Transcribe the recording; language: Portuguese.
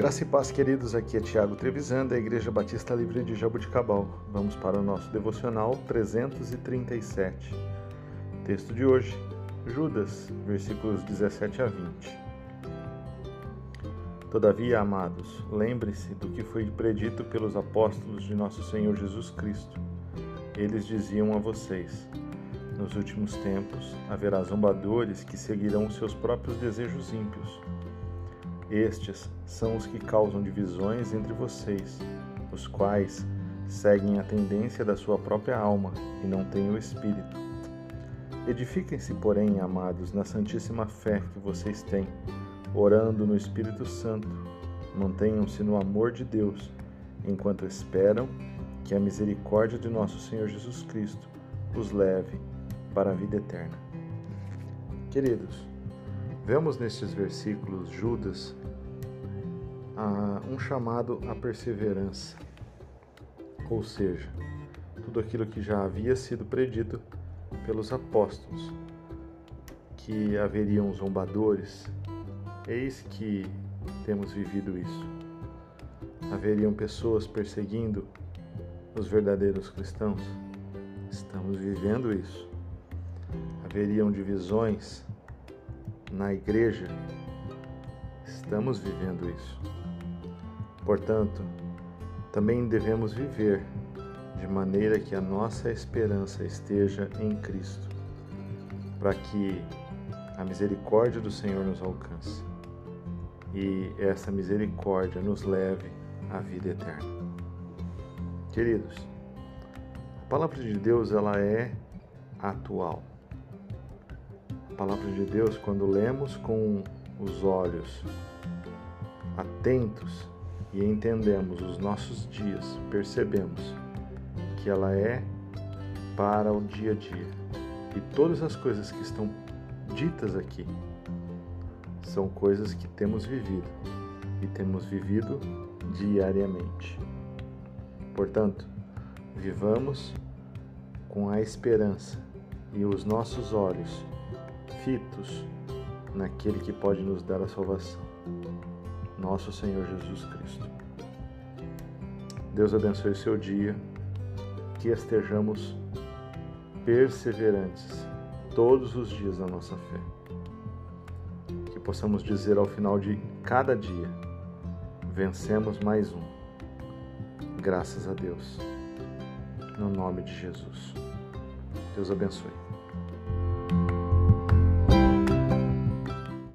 Graça e paz, queridos. Aqui é Tiago Trevisan, da Igreja Batista Livre de Jabuticabal. Vamos para o nosso devocional 337. Texto de hoje, Judas, versículos 17 a 20. Todavia, amados, lembre-se do que foi predito pelos apóstolos de nosso Senhor Jesus Cristo. Eles diziam a vocês: Nos últimos tempos haverá zombadores que seguirão seus próprios desejos ímpios estes são os que causam divisões entre vocês, os quais seguem a tendência da sua própria alma e não têm o Espírito. Edifiquem-se, porém, amados, na santíssima fé que vocês têm, orando no Espírito Santo. Mantenham-se no amor de Deus, enquanto esperam que a misericórdia de nosso Senhor Jesus Cristo os leve para a vida eterna. Queridos, vemos nestes versículos Judas um chamado à perseverança, ou seja, tudo aquilo que já havia sido predito pelos apóstolos, que haveriam zombadores, eis que temos vivido isso. Haveriam pessoas perseguindo os verdadeiros cristãos, estamos vivendo isso. Haveriam divisões na igreja, estamos vivendo isso. Portanto, também devemos viver de maneira que a nossa esperança esteja em Cristo, para que a misericórdia do Senhor nos alcance e essa misericórdia nos leve à vida eterna. Queridos, a palavra de Deus ela é atual. Palavra de Deus, quando lemos com os olhos atentos e entendemos os nossos dias, percebemos que ela é para o dia a dia. E todas as coisas que estão ditas aqui são coisas que temos vivido e temos vivido diariamente. Portanto, vivamos com a esperança e os nossos olhos fitos naquele que pode nos dar a salvação nosso Senhor Jesus Cristo. Deus abençoe o seu dia, que estejamos perseverantes todos os dias na nossa fé. Que possamos dizer ao final de cada dia: vencemos mais um. Graças a Deus. No nome de Jesus. Deus abençoe.